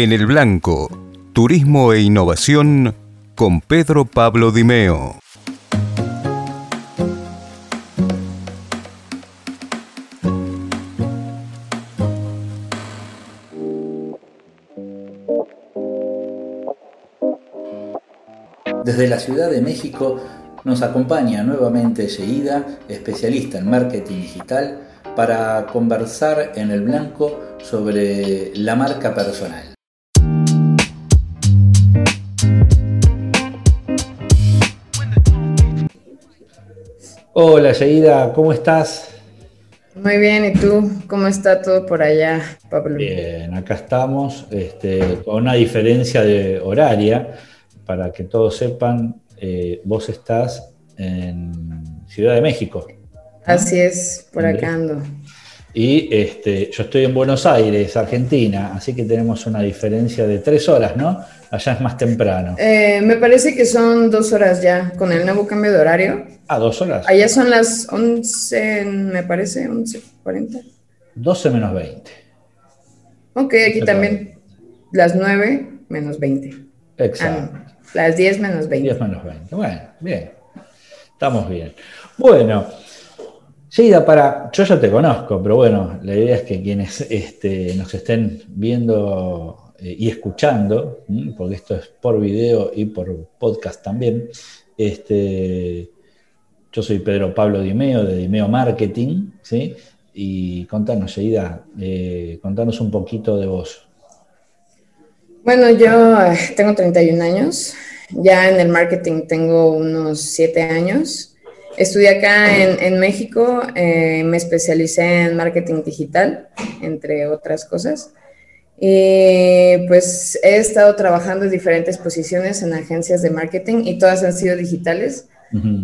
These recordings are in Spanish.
En el Blanco, Turismo e Innovación con Pedro Pablo Dimeo. Desde la Ciudad de México nos acompaña nuevamente Yeida, especialista en marketing digital, para conversar en el blanco sobre la marca personal. Hola Yeida, ¿cómo estás? Muy bien, ¿y tú? ¿Cómo está todo por allá, Pablo? Bien, acá estamos este, con una diferencia de horaria para que todos sepan, eh, vos estás en Ciudad de México. Así es, por acá ando. Y este, yo estoy en Buenos Aires, Argentina, así que tenemos una diferencia de tres horas, ¿no? Allá es más temprano. Eh, me parece que son dos horas ya, con el nuevo cambio de horario. Ah, dos horas. Allá son las 11, me parece, 11.40. 12 menos 20. Ok, aquí también las 9 menos 20. Exacto. Ah, las 10 menos 20. 10 menos 20. Bueno, bien. Estamos bien. Bueno, Sheida, para. Yo ya te conozco, pero bueno, la idea es que quienes este, nos estén viendo eh, y escuchando, porque esto es por video y por podcast también, este, yo soy Pedro Pablo Dimeo de Dimeo Marketing, ¿sí? Y contanos, Sheida, eh, contanos un poquito de vos. Bueno, yo eh, tengo 31 años, ya en el marketing tengo unos 7 años. Estudié acá en, México, eh, me especialicé en marketing digital, entre otras cosas. Y pues he estado trabajando en diferentes posiciones en agencias de marketing y todas han sido digitales.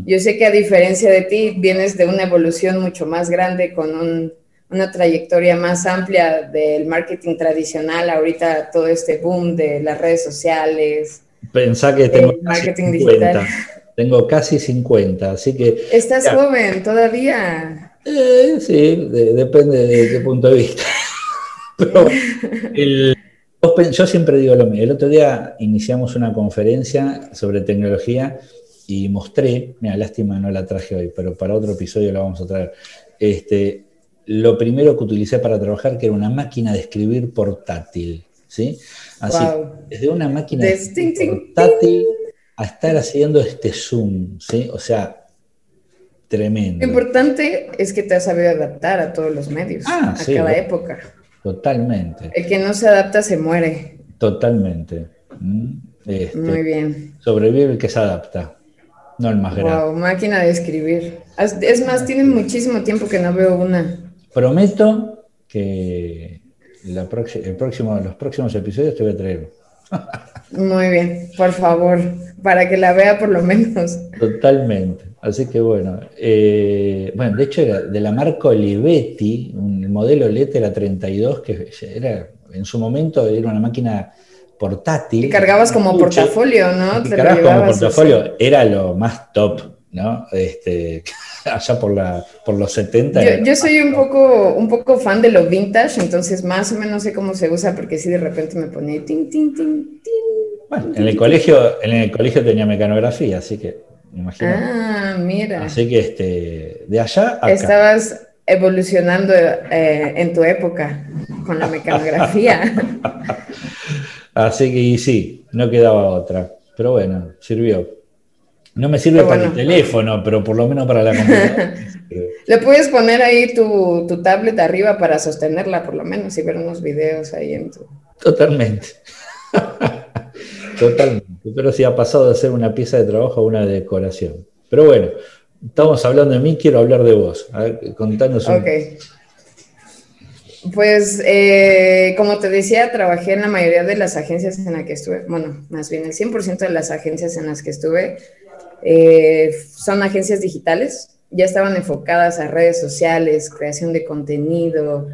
Yo sé que a diferencia de ti, vienes de una evolución mucho más grande con un, una trayectoria más amplia del marketing tradicional, ahorita todo este boom de las redes sociales. Pensá que tengo marketing digital. Tengo casi 50, así que... Estás joven todavía. Eh, sí, depende de qué punto de vista. Pero yo siempre digo lo mismo. El otro día iniciamos una conferencia sobre tecnología y mostré, mira, lástima no la traje hoy, pero para otro episodio la vamos a traer. Este, lo primero que utilicé para trabajar, que era una máquina de escribir portátil. ¿sí? Así, desde una máquina portátil a estar haciendo este Zoom, ¿sí? O sea, tremendo. Lo importante es que te has sabido adaptar a todos los medios, ah, a cada época. Totalmente. El que no se adapta se muere. Totalmente. Mm, este, Muy bien. Sobrevive el que se adapta, no el más grande. Wow, máquina de escribir. Es más, tiene muchísimo tiempo que no veo una. Prometo que la el próximo, los próximos episodios te voy a traer. Muy bien, por favor, para que la vea por lo menos. Totalmente. Así que bueno, eh, bueno, de hecho era de la marca Olivetti, un modelo LED era 32, que era en su momento era una máquina portátil. Y cargabas como portafolio, ¿no? Te cargabas como portafolio, era lo más top, ¿no? Este, allá por, la, por los 70. Yo, soy un poco, un poco fan de lo vintage, entonces más o menos sé cómo se usa, porque si de repente me tin, tin, tin, tin. Bueno, en el colegio, en el colegio tenía mecanografía, así que me imagino. Ah, mira. Así que este, de allá a Estabas evolucionando eh, en tu época con la mecanografía. así que sí, no quedaba otra. Pero bueno, sirvió. No me sirve para el teléfono, pero por lo menos para la computadora. Le puedes poner ahí tu, tu, tablet arriba para sostenerla, por lo menos, y ver unos videos ahí en tu. Totalmente. Totalmente. Pero si ha pasado de ser una pieza de trabajo a una decoración. Pero bueno, estamos hablando de mí, quiero hablar de vos. A ver, contanos un... Ok. Pues, eh, como te decía, trabajé en la mayoría de las agencias en las que estuve, bueno, más bien el 100% de las agencias en las que estuve eh, son agencias digitales, ya estaban enfocadas a redes sociales, creación de contenido,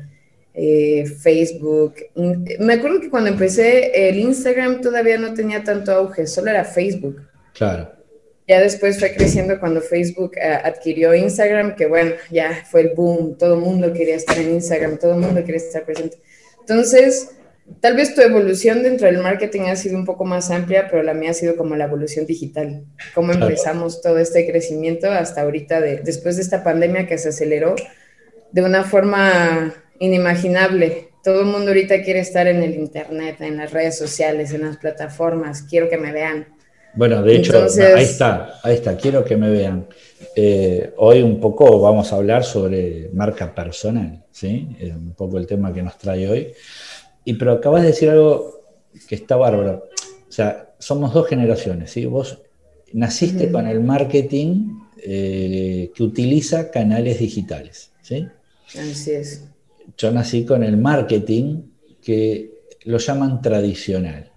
eh, Facebook. Me acuerdo que cuando empecé el Instagram todavía no tenía tanto auge, solo era Facebook. Claro. Ya después fue creciendo cuando Facebook eh, adquirió Instagram, que bueno, ya fue el boom, todo el mundo quería estar en Instagram, todo el mundo quería estar presente. Entonces, Tal vez tu evolución dentro del marketing ha sido un poco más amplia, pero la mía ha sido como la evolución digital. Cómo empezamos todo este crecimiento hasta ahorita, de, después de esta pandemia que se aceleró de una forma inimaginable. Todo el mundo ahorita quiere estar en el Internet, en las redes sociales, en las plataformas. Quiero que me vean. Bueno, de hecho, ahí está, ahí está, quiero que me vean. Eh, hoy un poco vamos a hablar sobre marca personal, ¿sí? Es un poco el tema que nos trae hoy. Y pero acabas de decir algo que está bárbaro. O sea, somos dos generaciones, ¿sí? Vos naciste con el marketing eh, que utiliza canales digitales, ¿sí? Así es. Yo nací con el marketing que lo llaman tradicional.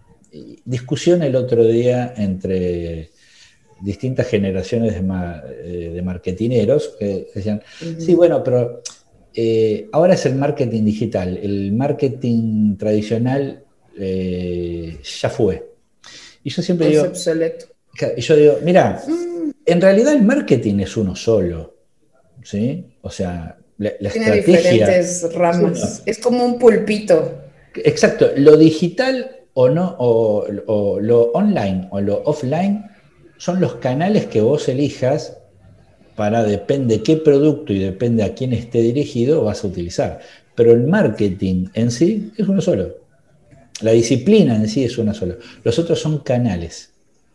Discusión el otro día entre distintas generaciones de, eh, de marketineros que decían, sí, bueno, pero eh, ahora es el marketing digital, el marketing tradicional eh, ya fue. Y yo siempre digo... obsoleto. Y yo digo, mira, mm. en realidad el marketing es uno solo, ¿sí? O sea, la, Tiene diferentes ramas, es como un pulpito. Exacto, lo digital o no, o lo online o lo offline son los canales que vos elijas para depende qué producto y depende a quién esté dirigido vas a utilizar. Pero el marketing en sí es uno solo. La disciplina en sí es una sola. Los otros son canales.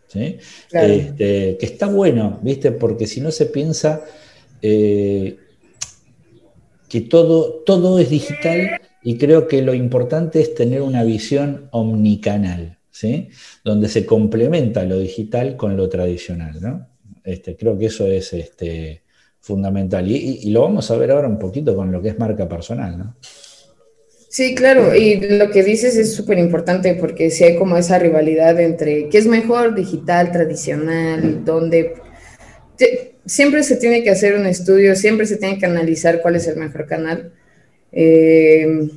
¿sí? Este, que está bueno, ¿viste? Porque si no se piensa eh, que todo, todo es digital y creo que lo importante es tener una visión omnicanal, ¿sí? Donde se complementa lo digital con lo tradicional, ¿no? Este, creo que eso es este, fundamental. Y, lo vamos a ver ahora un poquito con lo que es marca personal, ¿no? Sí, claro, y lo que dices es súper importante porque si hay como esa rivalidad entre qué es mejor, digital, tradicional, donde siempre se tiene que hacer un estudio, siempre se tiene que analizar cuál es el mejor canal eh,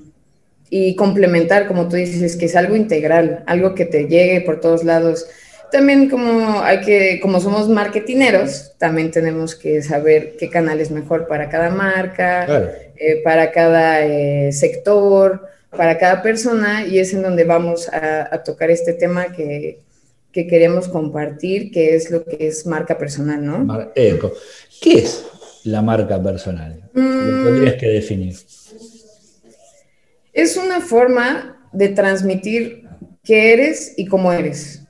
y complementar, como tú dices, que es algo integral, algo que te llegue por todos lados. También como hay que, como somos marketineros, también tenemos que saber qué canal es mejor para cada marca, eh, para cada eh, sector, para cada persona, y es en donde vamos a, tocar este tema que, que, queremos compartir, que es lo que es marca personal, ¿no? ¿Qué es la marca personal? Lo mm. tendrías que definir. Es una forma de transmitir qué eres y cómo eres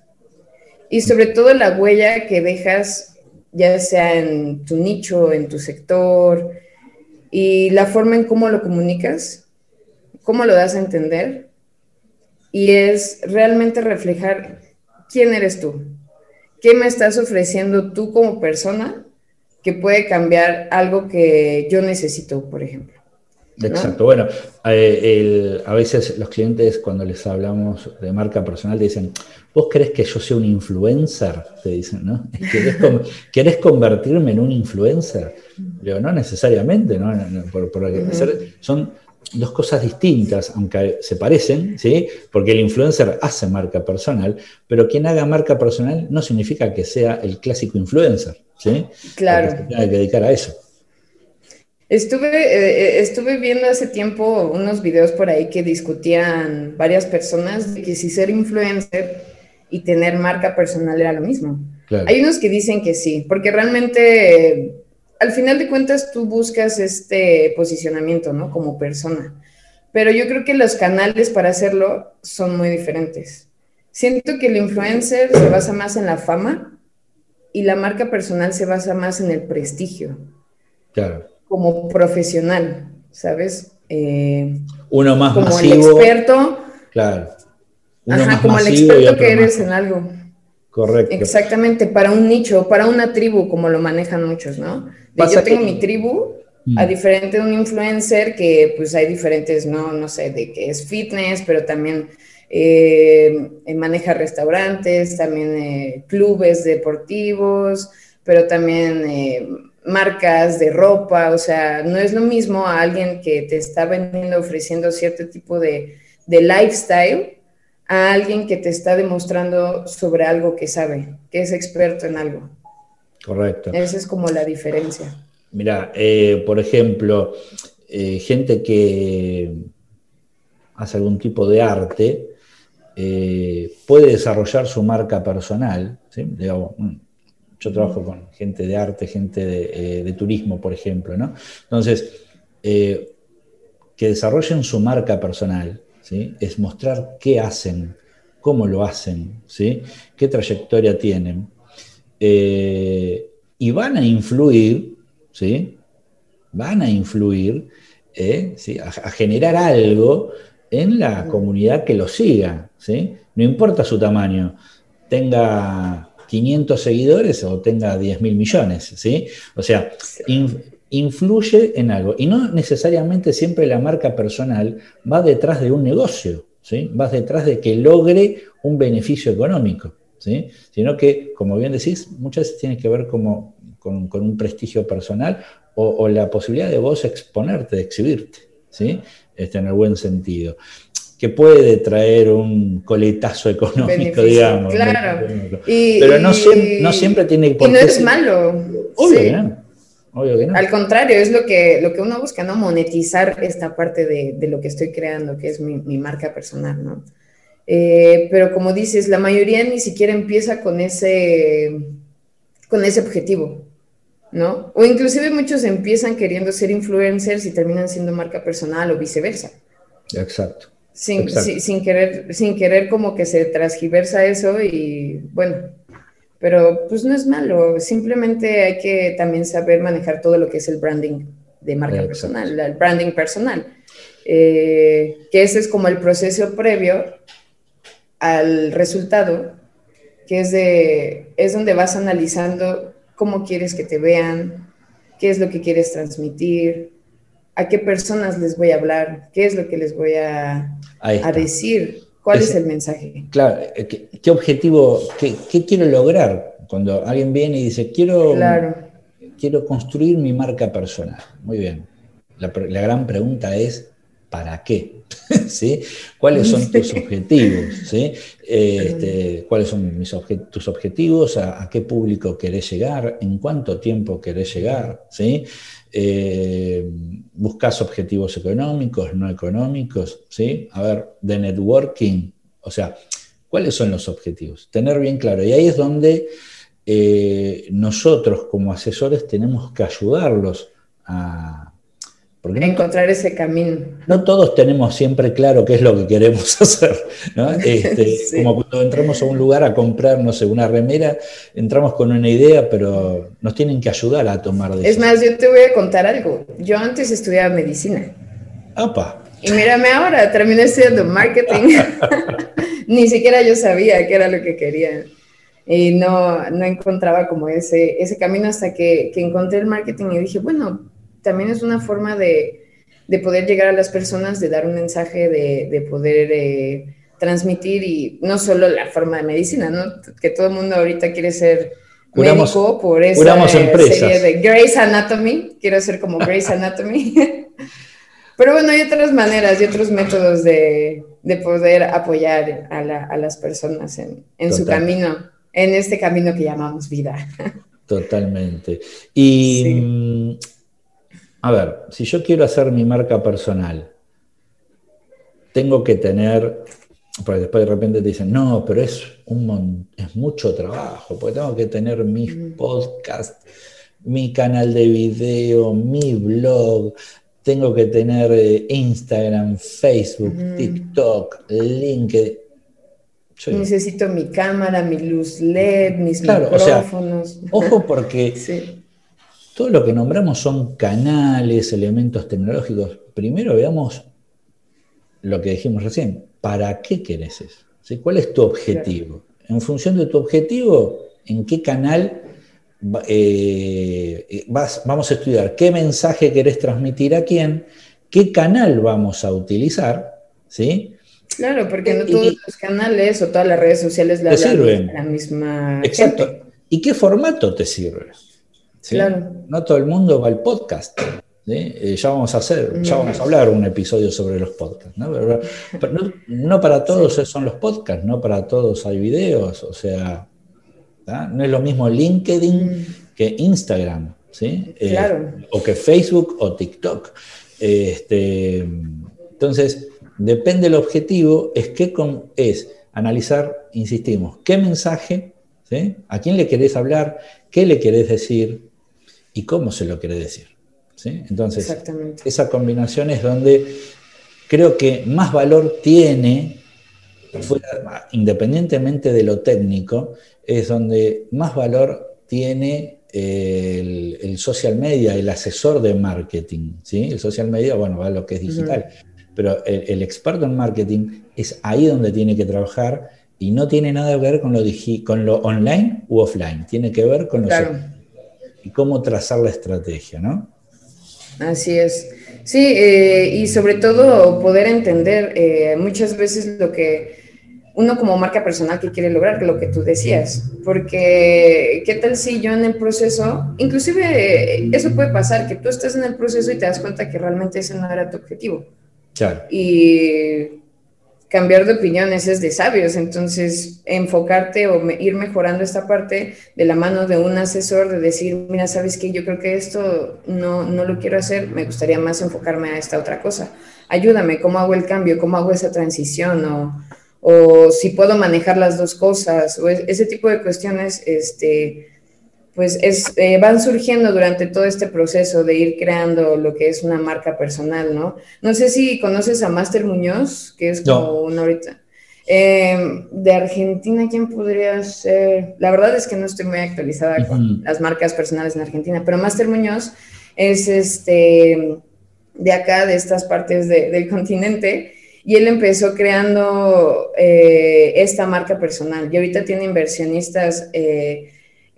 y sobre todo la huella que dejas, ya sea en tu nicho, en tu sector, y la forma en cómo lo comunicas, cómo lo das a entender, y es realmente reflejar quién eres tú, qué me estás ofreciendo tú como persona que puede cambiar algo que yo necesito, por ejemplo. Exacto. Bueno, eh, a veces los clientes cuando les hablamos de marca personal dicen, ¿vos crees que yo sea un influencer? Te dicen, ¿no? ¿Querés, convertirme en un influencer? Yo, no necesariamente, ¿no? son dos cosas distintas, aunque se parecen, ¿sí? Porque el influencer hace marca personal, pero quien haga marca personal no significa que sea el clásico influencer, ¿sí? Claro. se tenga que dedicar a eso. Estuve, eh, eh, estuve viendo hace tiempo unos videos por ahí que discutían varias personas de que si ser influencer y tener marca personal era lo mismo. Hay unos que dicen que sí, porque realmente al final de cuentas tú buscas este posicionamiento, ¿no? Como persona. Pero yo creo que los canales para hacerlo son muy diferentes. Siento que el influencer se basa más en la fama y la marca personal se basa más en el prestigio. Claro como profesional, ¿sabes? Eh, Uno más como el experto. Claro. ajá, como el experto que eres en algo. Correcto. Exactamente, para un nicho, para una tribu, como lo manejan muchos, ¿no? yo tengo mi tribu, mm. a diferente de un influencer que pues hay diferentes, no, no sé, de que es fitness, pero también eh, maneja restaurantes, también eh, clubes deportivos, pero también marcas de ropa, o sea, no es lo mismo a alguien que te está vendiendo, ofreciendo cierto tipo de, lifestyle, a alguien que te está demostrando sobre algo que sabe, que es experto en algo. Correcto. Esa es como la diferencia. Mira, eh, por ejemplo, eh, gente que hace algún tipo de arte, eh, puede desarrollar su marca personal. Mm, yo trabajo con gente de arte, gente de, eh, turismo, por ejemplo. ¿no? Entonces, que desarrollen su marca personal ¿sí? es mostrar qué hacen, cómo lo hacen, ¿sí? qué trayectoria tienen. y van a influir, ¿sí? van a influir a, generar algo en la comunidad que lo siga. ¿sí? No importa su tamaño, tenga 500 seguidores o tenga 10 mil millones. ¿sí? O sea, influye en algo. Y no necesariamente siempre la marca personal va detrás de un negocio, ¿sí? va detrás de que logre un beneficio económico. ¿sí? Sino que, como bien decís, muchas veces tiene que ver como con, un prestigio personal o, la posibilidad de vos exponerte, de exhibirte, ¿sí? Este, en el buen sentido. Que puede traer un coletazo económico, digamos. Claro. Pero no, siempre, tiene por Y no es malo. Obvio, no. Obvio que no. Al contrario, es lo que, lo que uno busca, ¿no? Monetizar esta parte de, lo que estoy creando, que es mi, marca personal, ¿no? Eh, pero como dices, la mayoría ni siquiera empieza con ese, con ese objetivo. ¿no? O inclusive muchos empiezan queriendo ser influencers y terminan siendo marca personal o viceversa. Exacto. Sin, Sin, querer, sin querer como que se transgiversa eso y bueno, pero pues no es malo, simplemente hay que también saber manejar todo lo que es el branding de marca personal, el branding personal, eh, que ese es como el proceso previo al resultado, que es, de, es donde vas analizando cómo quieres que te vean, qué es lo que quieres transmitir, a qué personas les voy a hablar, qué es lo que les voy a, decir, cuál es, el mensaje. Claro, eh, ¿qué, objetivo, qué, quiero lograr? Cuando alguien viene y dice, quiero, quiero construir mi marca personal. Muy bien. La, la gran pregunta es, ¿para qué? ¿sí? ¿Cuáles son tus objetivos? ¿sí? Este, ¿Cuáles son mis tus objetivos? ¿A, qué público querés llegar? ¿En cuánto tiempo querés llegar? ¿sí? Eh, ¿Buscas objetivos económicos, no económicos? ¿sí? A ver, de networking, o sea, ¿cuáles son los objetivos? Tener bien claro. Y ahí es donde eh, nosotros como asesores tenemos que ayudarlos a porque encontrar ese camino. No todos tenemos siempre claro qué es lo que queremos hacer. Este, como cuando entramos a un lugar a comprar, no sé, una remera, entramos con una idea, pero nos tienen que ayudar a tomar decisiones. Es más, yo te voy a contar algo. Yo antes estudiaba medicina. ¡Apa! Y mírame ahora, terminé estudiando marketing. Ni siquiera yo sabía qué era lo que quería. Y no, no encontraba como ese, ese camino hasta que, que encontré el marketing y dije, bueno, también es una forma de, poder llegar a las personas, de dar un mensaje, de, poder eh, transmitir y no solo la forma de medicina, ¿no? Que todo el mundo ahorita quiere ser médico por esa serie de Grey's Anatomy, quiero ser como Grey's Anatomy. Pero bueno, hay otras maneras y otros métodos de, poder apoyar a, las personas en, su camino, en este camino que llamamos vida. Totalmente. Y mm, a ver, si yo quiero hacer mi marca personal, tengo que tener, porque después de repente te dicen, no, pero es, un, es mucho trabajo, porque tengo que tener mis mm. podcasts, mi canal de video, mi blog, tengo que tener eh, Instagram, Facebook, mm. TikTok, LinkedIn. Necesito mi cámara, mi luz LED, mis micrófonos. ojo porque todo lo que nombramos son canales, elementos tecnológicos. Primero veamos lo que dijimos recién. ¿Para qué querés eso? ¿Cuál es tu objetivo? En función de tu objetivo, ¿en qué canal eh, vas, vamos a estudiar? ¿Qué mensaje querés transmitir a quién? ¿Qué canal vamos a utilizar? ¿Sí? Claro, porque no todos los canales o todas las redes sociales la, sirven. la misma. Exacto. ¿Y qué formato te sirve? No todo el mundo va al podcast. Eh, ya vamos a hacer, ya vamos a hablar un episodio sobre los podcasts. ¿no? para todos son los podcasts, no para todos hay videos, o sea, no es lo mismo LinkedIn mm. que Instagram, ¿sí? Eh, o que Facebook o TikTok. Este, entonces, depende del objetivo, es qué es analizar, insistimos, qué mensaje, a quién le querés hablar, qué le querés decir y cómo se lo querés decir. Entonces, esa combinación es donde creo que más valor tiene, independientemente de lo técnico, es donde más valor tiene el, social media, el asesor de marketing. ¿sí? El social media, bueno, va a lo que es digital, pero el, experto en marketing es ahí donde tiene que trabajar y no tiene nada que ver con lo, con lo online u offline, tiene que ver con lo y cómo trazar la estrategia, ¿no? Así es. Sí, eh, y sobre todo poder entender eh, muchas veces lo que uno como marca personal que quiere lograr, que lo que tú decías, porque qué tal si yo en el proceso, inclusive eso puede pasar, que tú estás en el proceso y te das cuenta que realmente ese no era tu objetivo. Claro. Y cambiar de opiniones es de sabios, entonces enfocarte o ir mejorando esta parte de la mano de un asesor, de decir, mira, sabes que yo creo que esto no, no lo quiero hacer, me gustaría más enfocarme a esta otra cosa. Ayúdame, ¿cómo hago el cambio? ¿Cómo hago esa transición? O, o si puedo manejar las dos cosas, o ese tipo de cuestiones, este, pues es, eh, van surgiendo durante todo este proceso de ir creando lo que es una marca personal, ¿no? No sé si conoces a Master Muñoz, que es como una ahorita. Em, de Argentina, ¿quién podría ser? La verdad es que no estoy muy actualizada con las marcas personales en Argentina, pero Master Muñoz es este de acá, de estas partes del continente, y él empezó creando eh, esta marca personal y ahorita tiene inversionistas. Eh,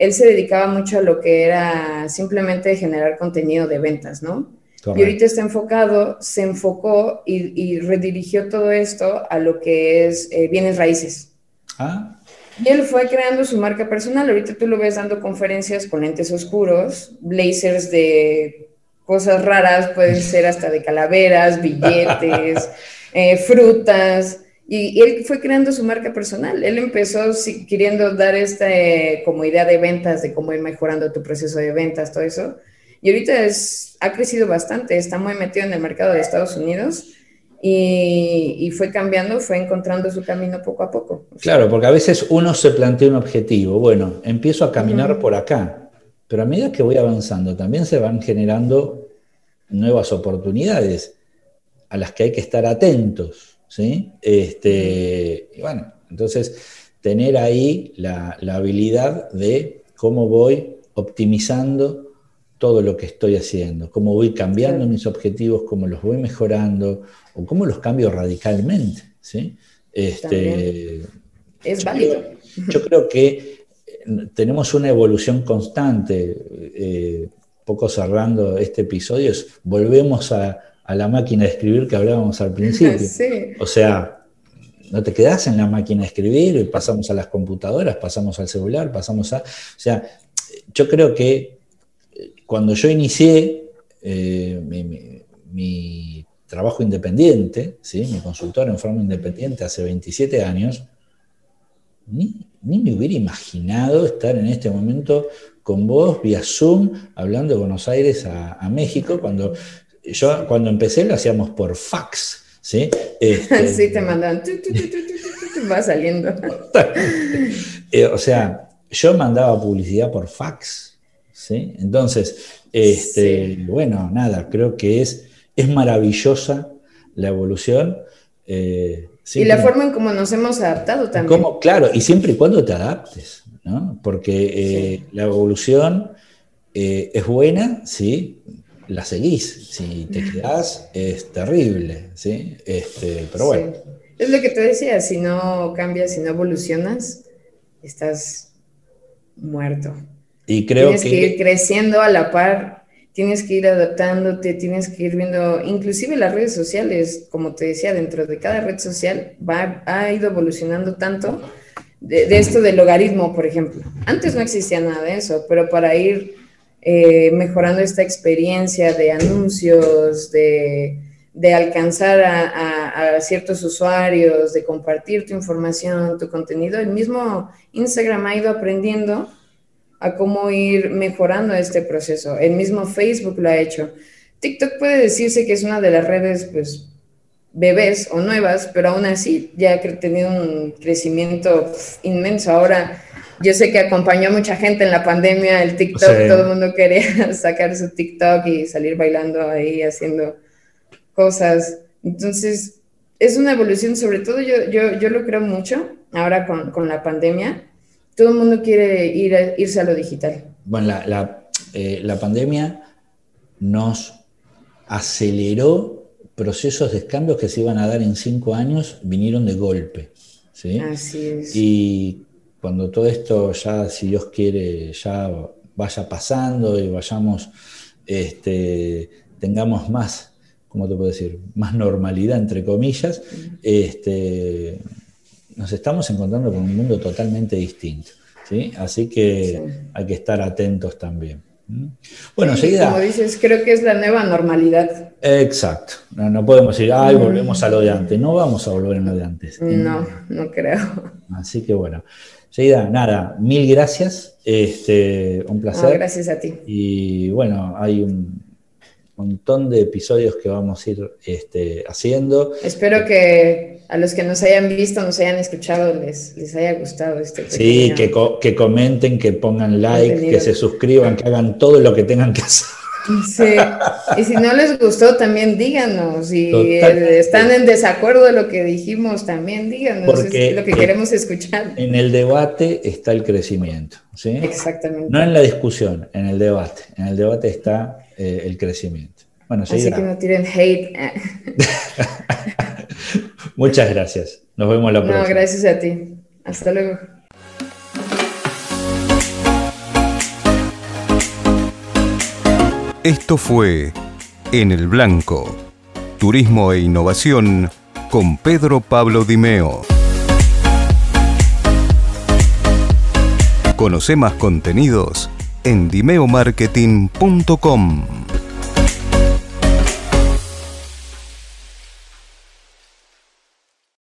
él se dedicaba mucho a lo que era simplemente generar contenido de ventas, ¿no? Y ahorita está enfocado, se enfocó y, redirigió todo esto a lo que es eh, bienes raíces. Ah. Y él fue creando su marca personal. Ahorita tú lo ves dando conferencias con lentes oscuros, blazers de cosas raras, pueden ser hasta de calaveras, billetes. Eh, frutas, y, él fue creando su marca personal. Él empezó queriendo dar esta eh, como idea de ventas, de cómo ir mejorando tu proceso de ventas, todo eso. Y ahorita es, ha crecido bastante, está muy metido en el mercado de Estados Unidos y, fue cambiando, fue encontrando su camino poco a poco. Claro, porque a veces uno se plantea un objetivo, bueno, empiezo a caminar por acá, pero a medida que voy avanzando también se van generando nuevas oportunidades a las que hay que estar atentos. ¿Sí? Este, y bueno, entonces tener ahí la, habilidad de cómo voy optimizando todo lo que estoy haciendo, cómo voy cambiando mis objetivos, cómo los voy mejorando o cómo los cambio radicalmente. ¿sí? Este, es válido. Yo creo que eh, tenemos una evolución constante. Eh, poco cerrando este episodio, volvemos a, a la máquina de escribir que hablábamos al principio. O sea, no te quedas en la máquina de escribir, y pasamos a las computadoras, pasamos al celular, pasamos a... O sea, yo creo que eh, cuando yo inicié eh, mi, trabajo independiente, ¿sí? mi consultor en forma independiente hace 27 años, ni, me hubiera imaginado estar en este momento con vos vía Zoom hablando de Buenos Aires a, a México, cuando yo cuando empecé lo hacíamos por fax, ¿sí? Este, sí, te mandan, va saliendo. Eh, o sea, yo mandaba publicidad por fax, ¿sí? Entonces, este, bueno, nada, creo que es, es maravillosa la evolución. Eh, y la forma en cómo nos hemos adaptado también. Claro, y siempre y cuando te adaptes, ¿no? Porque eh, la evolución es buena, sí, la seguís. Si te quedás, es terrible, ¿sí? Este, pero bueno. Es lo que te decía, si no cambias, si no evolucionas, estás muerto. Y creo tienes que... ir creciendo a la par, tienes que ir adaptándote, tienes que ir viendo, inclusive las redes sociales, como te decía, dentro de cada red social va, ha ido evolucionando tanto de, de esto del logaritmo, por ejemplo. Antes no existía nada de eso, pero para ir eh, mejorando esta experiencia de anuncios, de, alcanzar a, ciertos usuarios, de compartir tu información, tu contenido. El mismo Instagram ha ido aprendiendo a cómo ir mejorando este proceso. El mismo Facebook lo ha hecho. TikTok puede decirse que es una de las redes pues, bebés o nuevas, pero aún así ya ha tenido un crecimiento inmenso. Ahora, yo sé que acompañó a mucha gente en la pandemia el TikTok, todo el mundo quería sacar su TikTok y salir bailando ahí, haciendo cosas. Entonces, es una evolución, sobre todo yo, yo, yo lo creo mucho ahora con, con la pandemia. Todo el mundo quiere ir irse a lo digital. Bueno, la, la, eh, la pandemia nos aceleró procesos de cambios que se iban a dar en cinco años, vinieron de golpe. ¿sí? Así es. Y cuando todo esto ya, si Dios quiere, ya vaya pasando y vayamos, este, tengamos más, ¿cómo te puedo decir? Más normalidad, entre comillas, este, nos estamos encontrando con un mundo totalmente distinto. ¿sí? Así que hay que estar atentos también. Bueno, Como dices, creo que es la nueva normalidad. Exacto. No, no podemos decir, ay, volvemos a lo de antes. No vamos a volver a lo de antes. No, no creo. Así que bueno. Seguida, nada, mil gracias. Este, un placer. gracias a ti. Y bueno, hay un montón de episodios que vamos a ir este, haciendo. Espero que a los que nos hayan visto, nos hayan escuchado, les, les haya gustado este Sí, que, que comenten, que pongan like, que se suscriban, que hagan todo lo que tengan que hacer. Sí, y si no les gustó, también díganos. Si están en desacuerdo de lo que dijimos, también díganos. Porque es lo que queremos escuchar. En el debate está el crecimiento. ¿sí? Exactamente. No en la discusión, en el debate. En el debate está eh, el crecimiento. Bueno, Así que no tiren hate. Muchas gracias. Nos vemos la próxima. No, gracias a ti. Hasta luego. Esto fue En el Blanco, Turismo e Innovación con Pedro Pablo Dimeo. Conoce más contenidos en dimeomarketing.com.